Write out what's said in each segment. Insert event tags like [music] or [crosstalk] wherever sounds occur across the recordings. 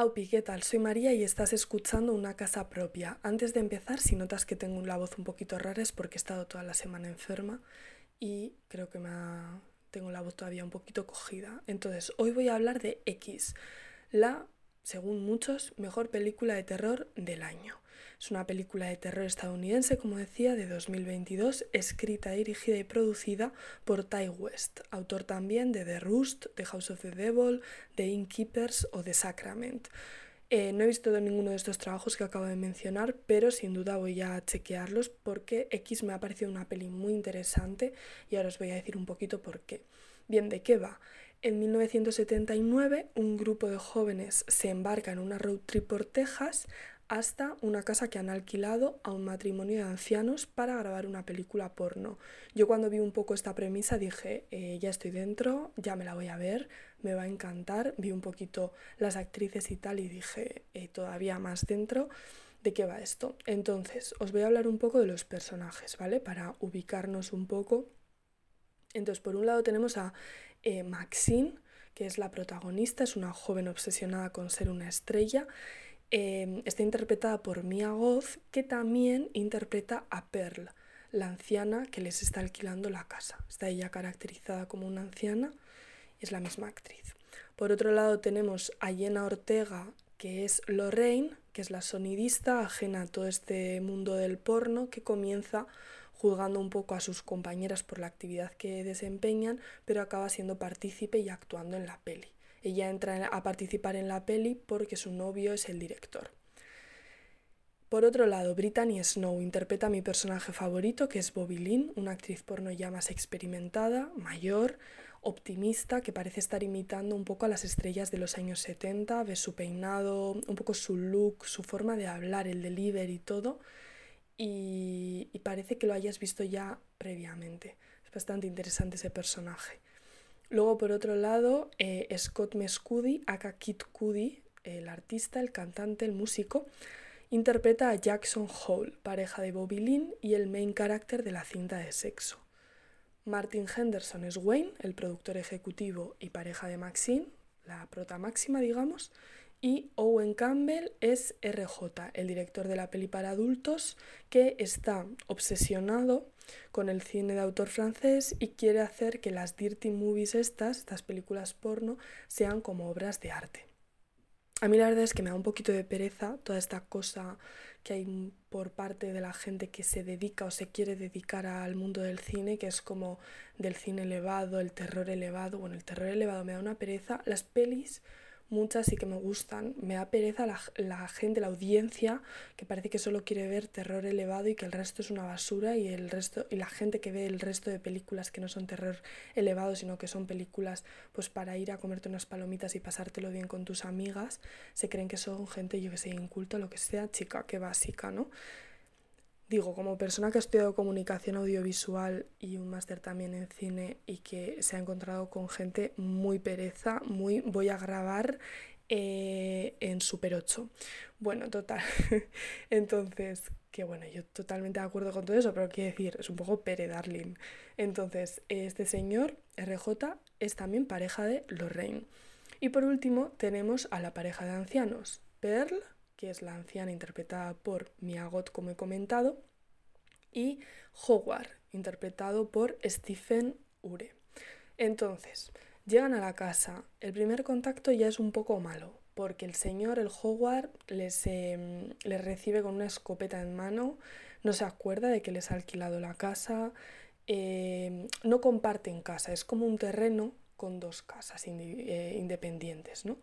Aupi. Soy María y estás escuchando Una Casa Propia. Antes de empezar, si notas que tengo la voz un poquito rara es porque he estado toda la semana enferma y creo que me tengo la voz todavía un poquito cogida. Entonces, hoy voy a hablar de X, la, según muchos, mejor película de terror del año. Es una película de terror estadounidense, como decía, de 2022, escrita, dirigida y producida por Ty West, autor también de The Roost, The House of the Devil, The Innkeepers o The Sacrament. Eh, no he visto ninguno de estos trabajos que acabo de mencionar, pero sin duda voy a chequearlos porque X me ha parecido una peli muy interesante y ahora os voy a decir un poquito por qué. Bien, ¿de qué va? En 1979, un grupo de jóvenes se embarca en una road trip por Texas hasta una casa que han alquilado a un matrimonio de ancianos para grabar una película porno. Yo cuando vi un poco esta premisa dije, eh, ya estoy dentro, ya me la voy a ver, me va a encantar. Vi un poquito las actrices y tal y dije, eh, todavía más dentro. ¿De qué va esto? Entonces, os voy a hablar un poco de los personajes, ¿vale? Para ubicarnos un poco. Entonces, por un lado tenemos a eh, Maxine, que es la protagonista, es una joven obsesionada con ser una estrella Em, está interpretada por Mia Goth, que también interpreta a Pearl, la anciana que les está alquilando la casa. Está ella caracterizada como una anciana y es la misma actriz. Por otro lado tenemos a Jenna Ortega, que es Lorraine, que es la sonidista ajena a todo este mundo del porno, que comienza juzgando un poco a sus compañeras por la actividad que desempeñan, pero acaba siendo partícipe y actuando en la peli. Ella entra a participar en la peli porque su novio es el director. Por otro lado, Brittany Snow interpreta a mi personaje favorito, que es Bobby Lynn, una actriz porno ya más experimentada, mayor, optimista, que parece estar imitando un poco a las estrellas de los años 70, ves su peinado, un poco su look, su forma de hablar, el delivery y todo, y, y parece que lo hayas visto ya previamente. Es bastante interesante ese personaje. Luego, por otro lado, eh, Scott Mescudi, aka Kid Cudi, el artista, el cantante, el músico, interpreta a Jackson Hall, pareja de Bobby Lynn y el main character de la cinta de sexo. Martin Henderson es Wayne, el productor ejecutivo y pareja de Maxine, la prota máxima, digamos, y Owen Campbell es RJ, el director de la peli para adultos, que está obsesionado con el cine de autor francés y quiere hacer que las dirty movies estas, estas películas porno, sean como obras de arte. A mí la verdad es que me da un poquito de pereza toda esta cosa que hay por parte de la gente que se dedica o se quiere dedicar al mundo del cine, que es como del cine elevado, el terror elevado. Bueno, el terror elevado me da una pereza. Las pelis muchas sí que me gustan. Me da pereza la, gente, la audiencia, que parece que solo quiere ver terror elevado y que el resto es una basura y el resto y la gente que ve el resto de películas que no son terror elevado, sino que son películas pues para ir a comerte unas palomitas y pasártelo bien con tus amigas, se creen que son gente, yo que sé, inculta, lo que sea, chica, qué básica, ¿no? Digo, como persona que ha estudiado comunicación audiovisual y un máster también en cine y que se ha encontrado con gente muy pereza, muy voy a grabar eh, en Super 8. Bueno, total. [laughs] Entonces, que bueno, yo totalmente de acuerdo con todo eso, pero quiero decir, es un poco Pere Darling. Entonces, este señor, RJ, es también pareja de Lorraine. Y por último, tenemos a la pareja de ancianos, Pearl que es la anciana interpretada por Miagot, como he comentado, y Howard, interpretado por Stephen Ure. Entonces, llegan a la casa. El primer contacto ya es un poco malo, porque el señor, el Howard, les, em, les recibe con una escopeta en mano, no se acuerda de que les ha alquilado la casa, em, no comparten casa, es como un terreno con dos casas eh, independientes, ¿no?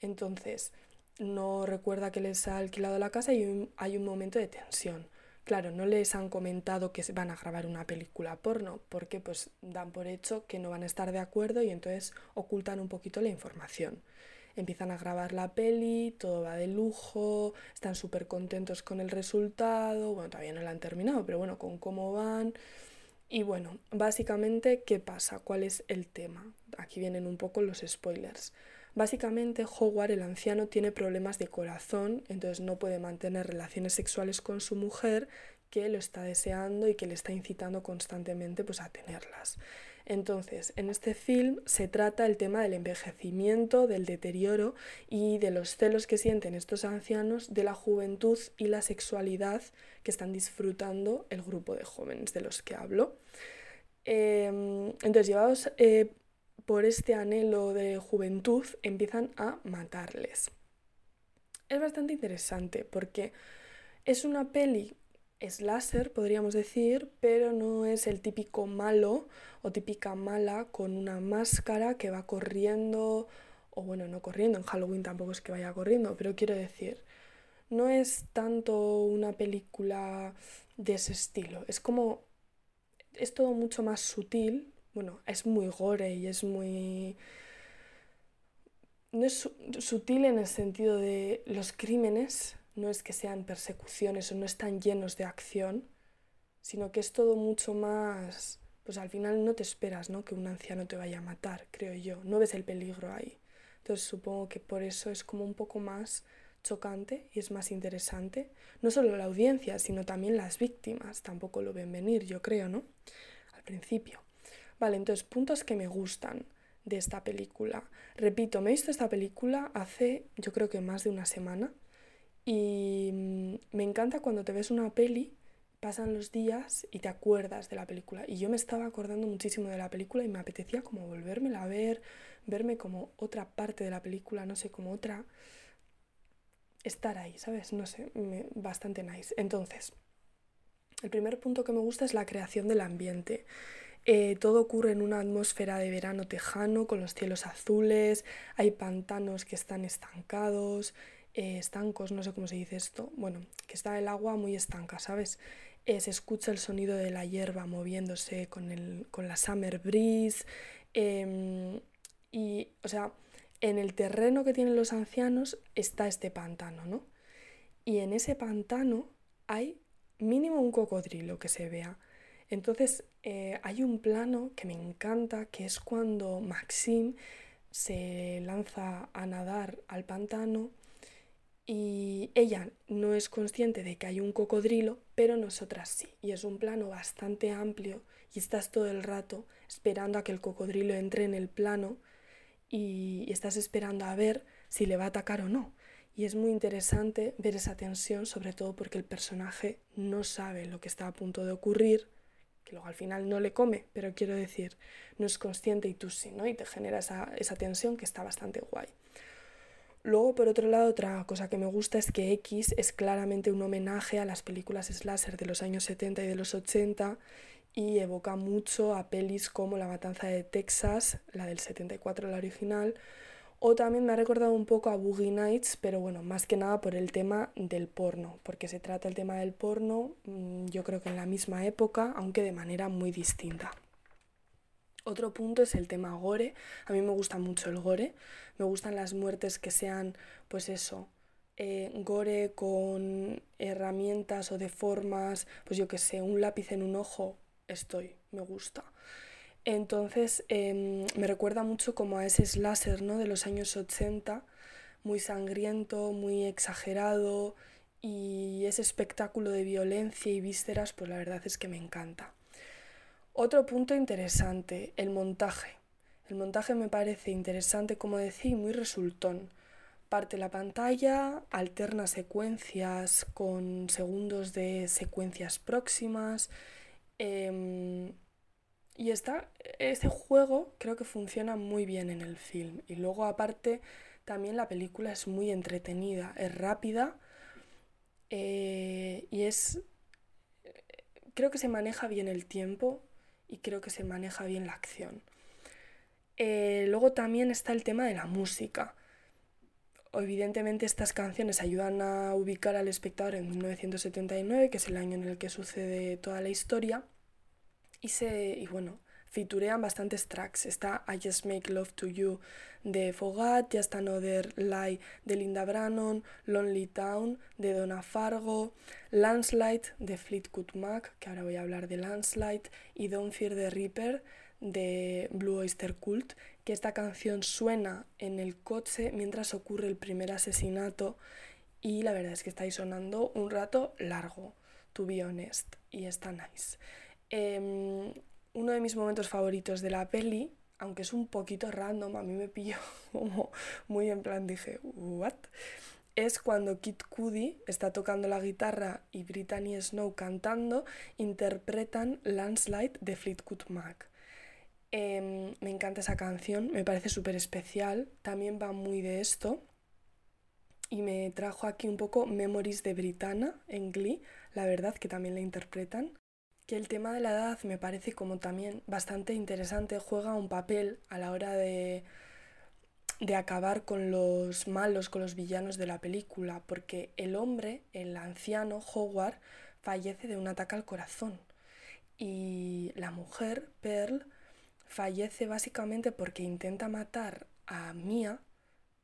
Entonces, no recuerda que les ha alquilado la casa y hay un momento de tensión. Claro, no les han comentado que van a grabar una película porno, porque pues dan por hecho que no van a estar de acuerdo y entonces ocultan un poquito la información. Empiezan a grabar la peli, todo va de lujo, están súper contentos con el resultado, bueno, todavía no la han terminado, pero bueno, con cómo van. Y bueno, básicamente, ¿qué pasa? ¿Cuál es el tema? Aquí vienen un poco los spoilers. Básicamente, Howard, el anciano, tiene problemas de corazón, entonces no puede mantener relaciones sexuales con su mujer, que lo está deseando y que le está incitando constantemente pues, a tenerlas. Entonces, en este film se trata el tema del envejecimiento, del deterioro y de los celos que sienten estos ancianos de la juventud y la sexualidad que están disfrutando el grupo de jóvenes de los que hablo. Em, entonces, llevados eh, por este anhelo de juventud, empiezan a matarles. Es bastante interesante porque es una peli slasher, podríamos decir, pero no es el típico malo o típica mala con una máscara que va corriendo, o bueno, no corriendo, en Halloween tampoco es que vaya corriendo, pero quiero decir, no es tanto una película de ese estilo, es como, es todo mucho más sutil, bueno, es muy gore y es muy... No es sutil en el sentido de los crímenes, no es que sean persecuciones o no están llenos de acción, sino que es todo mucho más, pues al final no te esperas, ¿no? Que un anciano te vaya a matar, creo yo, no ves el peligro ahí. Entonces supongo que por eso es como un poco más chocante y es más interesante. No solo la audiencia, sino también las víctimas, tampoco lo ven venir, yo creo, ¿no? Al principio. Vale, entonces puntos que me gustan de esta película. Repito, me he visto esta película hace yo creo que más de una semana y mm, me encanta cuando te ves una peli, pasan los días y te acuerdas de la película. Y yo me estaba acordando muchísimo de la película y me apetecía como volvérmela a ver, verme como otra parte de la película, no sé, como otra... estar ahí, ¿sabes? No sé, bastante nice. Entonces, el primer punto que me gusta es la creación del ambiente. Eh, todo ocurre en una atmósfera de verano tejano, con los cielos azules, hay pantanos que están estancados, eh, estancos, no sé cómo se dice esto, bueno, que está el agua muy estanca, ¿sabes? Eh, se escucha el sonido de la hierba moviéndose con, el, con la summer breeze. Em, y, o sea, en el terreno que tienen los ancianos está este pantano, ¿no? Y en ese pantano hay mínimo un cocodrilo que se vea. Entonces eh, hay un plano que me encanta, que es cuando Maxim se lanza a nadar al pantano y ella no es consciente de que hay un cocodrilo, pero nosotras sí. Y es un plano bastante amplio y estás todo el rato esperando a que el cocodrilo entre en el plano y estás esperando a ver si le va a atacar o no. Y es muy interesante ver esa tensión, sobre todo porque el personaje no sabe lo que está a punto de ocurrir, que luego al final no le come, pero quiero decir, no es consciente y tú sí, ¿no? Y te genera esa, esa tensión que está bastante guay. Luego, por otro lado, otra cosa que me gusta es que X es claramente un homenaje a las películas slasher de los años 70 y de los 80 y evoca mucho a pelis como La Matanza de Texas, la del 74, la original, o también me ha recordado un poco a Boogie Nights, pero bueno, más que nada por el tema del porno, porque se trata el tema del porno, mm, yo creo que en la misma época, aunque de manera muy distinta. Otro punto es el tema gore. A mí me gusta mucho el gore. Me gustan las muertes que sean, pues eso, eh, gore con herramientas o de formas, pues yo que sé, un lápiz en un ojo, estoy, me gusta. Entonces em, me recuerda mucho como a ese slasher ¿no? de los años 80, muy sangriento, muy exagerado y ese espectáculo de violencia y vísceras, pues la verdad es que me encanta. Otro punto interesante, el montaje. El montaje me parece interesante, como decía, y muy resultón. Parte la pantalla, alterna secuencias con segundos de secuencias próximas. Em, y está, ese juego creo que funciona muy bien en el film. Y luego aparte también la película es muy entretenida, es rápida eh, y es... Creo que se maneja bien el tiempo y creo que se maneja bien la acción. Eh, luego también está el tema de la música. Evidentemente estas canciones ayudan a ubicar al espectador en 1979, que es el año en el que sucede toda la historia. Y, y bueno, fiturean bastantes tracks. Está I Just Make Love to You de Fogat, Just Another Lie de Linda Brannon, Lonely Town de Donna Fargo, Landslide de Fleetwood Mac, que ahora voy a hablar de Landslide, y Don't Fear the Reaper de Blue Oyster Cult, que esta canción suena en el coche mientras ocurre el primer asesinato y la verdad es que estáis sonando un rato largo, to be honest, y está nice. Em, uno de mis momentos favoritos de la peli, aunque es un poquito random, a mí me pilló [laughs] como muy en plan, dije, ¿what? Es cuando Kid Cudi está tocando la guitarra y Brittany Snow cantando, interpretan Landslide de Fleetwood Mac. Em, me encanta esa canción, me parece súper especial, también va muy de esto. Y me trajo aquí un poco Memories de Britanna en Glee, la verdad que también la interpretan que el tema de la edad me parece como también bastante interesante, juega un papel a la hora de, de acabar con los malos, con los villanos de la película, porque el hombre, el anciano Howard, fallece de un ataque al corazón y la mujer, Pearl, fallece básicamente porque intenta matar a Mia,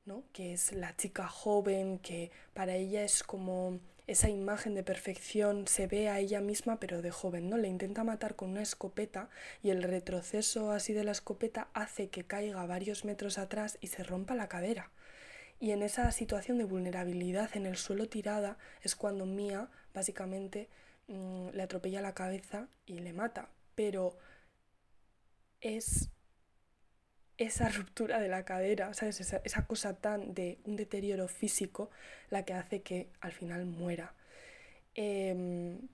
¿no? que es la chica joven que para ella es como esa imagen de perfección se ve a ella misma pero de joven, ¿no? Le intenta matar con una escopeta y el retroceso así de la escopeta hace que caiga varios metros atrás y se rompa la cadera. Y en esa situación de vulnerabilidad en el suelo tirada es cuando Mia básicamente mm, le atropella la cabeza y le mata. Pero es esa ruptura de la cadera, ¿sabes? Esa, esa, cosa tan de un deterioro físico la que hace que al final muera. Em,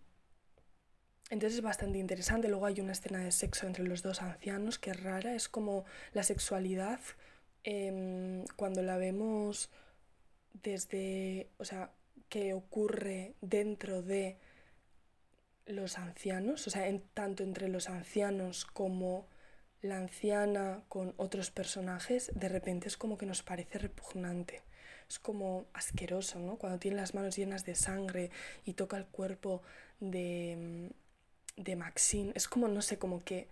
entonces es bastante interesante. Luego hay una escena de sexo entre los dos ancianos que es rara. Es como la sexualidad em, cuando la vemos desde, o sea, que ocurre dentro de los ancianos, o sea, en, tanto entre los ancianos como la anciana con otros personajes, de repente es como que nos parece repugnante. Es como asqueroso, ¿no? Cuando tiene las manos llenas de sangre y toca el cuerpo de, de Maxine. Es como, no sé, como que,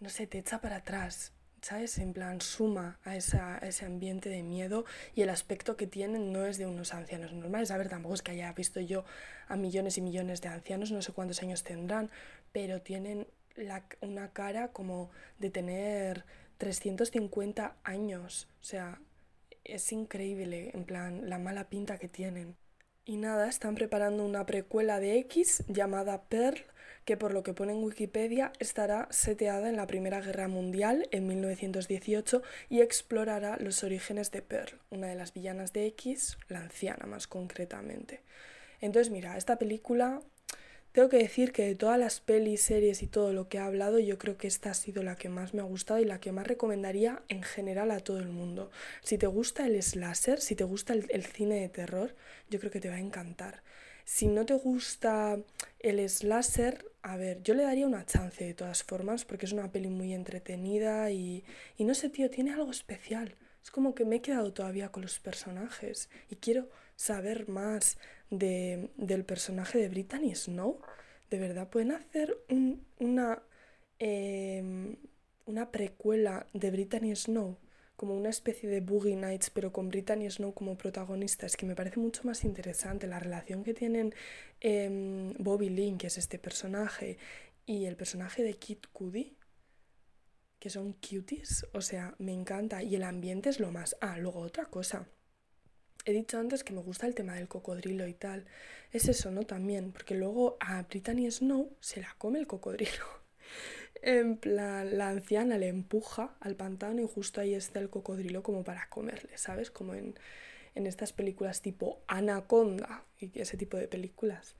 no sé, te echa para atrás, ¿sabes? En plan, suma a, esa, a ese ambiente de miedo y el aspecto que tienen no es de unos ancianos normales. A ver, tampoco es que haya visto yo a millones y millones de ancianos, no sé cuántos años tendrán, pero tienen una cara como de tener 350 años. O sea, es increíble, en plan, la mala pinta que tienen. Y nada, están preparando una precuela de X llamada Pearl, que por lo que pone en Wikipedia estará seteada en la Primera Guerra Mundial en 1918 y explorará los orígenes de Pearl, una de las villanas de X, la anciana más concretamente. Entonces, mira, esta película tengo que decir que de todas las pelis, series y todo lo que he hablado, yo creo que esta ha sido la que más me ha gustado y la que más recomendaría en general a todo el mundo. Si te gusta el slasher, si te gusta el, cine de terror, yo creo que te va a encantar. Si no te gusta el slasher, a ver, yo le daría una chance de todas formas porque es una peli muy entretenida y, y no sé, tío, tiene algo especial. Es como que me he quedado todavía con los personajes y quiero saber más de, del personaje de Brittany Snow. De verdad, pueden hacer una, em, una precuela de Brittany Snow, como una especie de Boogie Nights, pero con Brittany Snow como protagonista. Es que me parece mucho más interesante la relación que tienen em, Bobby Lynn, que es este personaje, y el personaje de Kid Cudi, que son cuties. O sea, me encanta. Y el ambiente es lo más. Ah, luego otra cosa he dicho antes que me gusta el tema del cocodrilo y tal. Es eso, ¿no? También, porque luego a Brittany Snow se la come el cocodrilo. [laughs] en plan, la anciana le empuja al pantano y justo ahí está el cocodrilo como para comerle, ¿sabes? Como en, en estas películas tipo Anaconda y ese tipo de películas.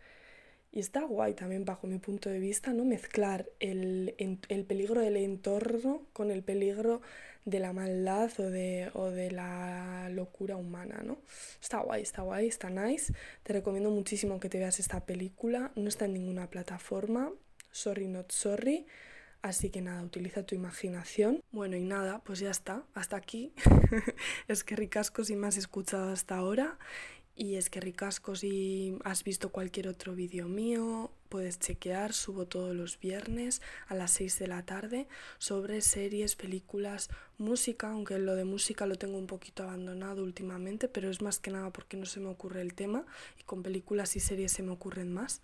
Y está guay también bajo mi punto de vista, ¿no? Mezclar el, el peligro del entorno con el peligro de la maldad o de, o de la locura humana, ¿no? Está guay, está guay, está nice. Te recomiendo muchísimo que te veas esta película. No está en ninguna plataforma. Sorry, not sorry. Así que nada, utiliza tu imaginación. Bueno, y nada, pues ya está. Hasta aquí. [laughs] es que ricasco si me has escuchado hasta ahora. Y es que ricasco si has visto cualquier otro vídeo mío, puedes chequear, subo todos los viernes a las 6 de la tarde sobre series, películas, música, aunque lo de música lo tengo un poquito abandonado últimamente, pero es más que nada porque no se me ocurre el tema y con películas y series se me ocurren más.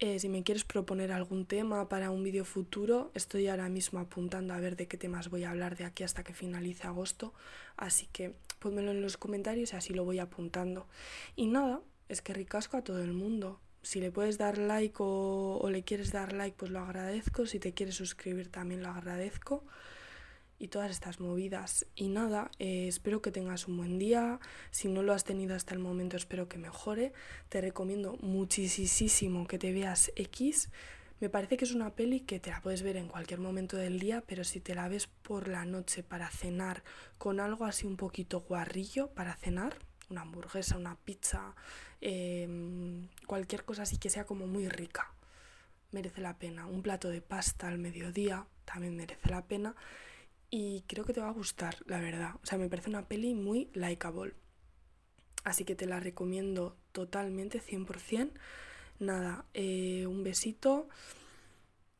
Eh, si me quieres proponer algún tema para un vídeo futuro, estoy ahora mismo apuntando a ver de qué temas voy a hablar de aquí hasta que finalice agosto. Así que pónmelo en los comentarios y así lo voy apuntando. Y nada, es que ricasco a todo el mundo. si le puedes dar like o, le quieres dar like, pues lo agradezco. Si te quieres suscribir también lo agradezco. Y todas estas movidas. Y nada, eh, espero que tengas un buen día. Si no lo has tenido hasta el momento, espero que mejore. Te recomiendo muchísimo que te veas X. Me parece que es una peli que te la puedes ver en cualquier momento del día, pero si te la ves por la noche para cenar con algo así un poquito guarrillo para cenar, una hamburguesa, una pizza, em, cualquier cosa así que sea como muy rica, merece la pena. Un plato de pasta al mediodía también merece la pena y creo que te va a gustar, la verdad. O sea, me parece una peli muy likeable. Así que te la recomiendo totalmente, 100%. Nada, eh, un besito,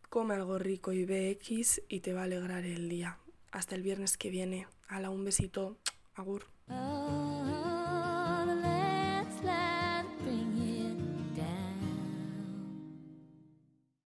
come algo rico y BX y te va a alegrar el día. Hasta el viernes que viene. Hala, un besito. Agur.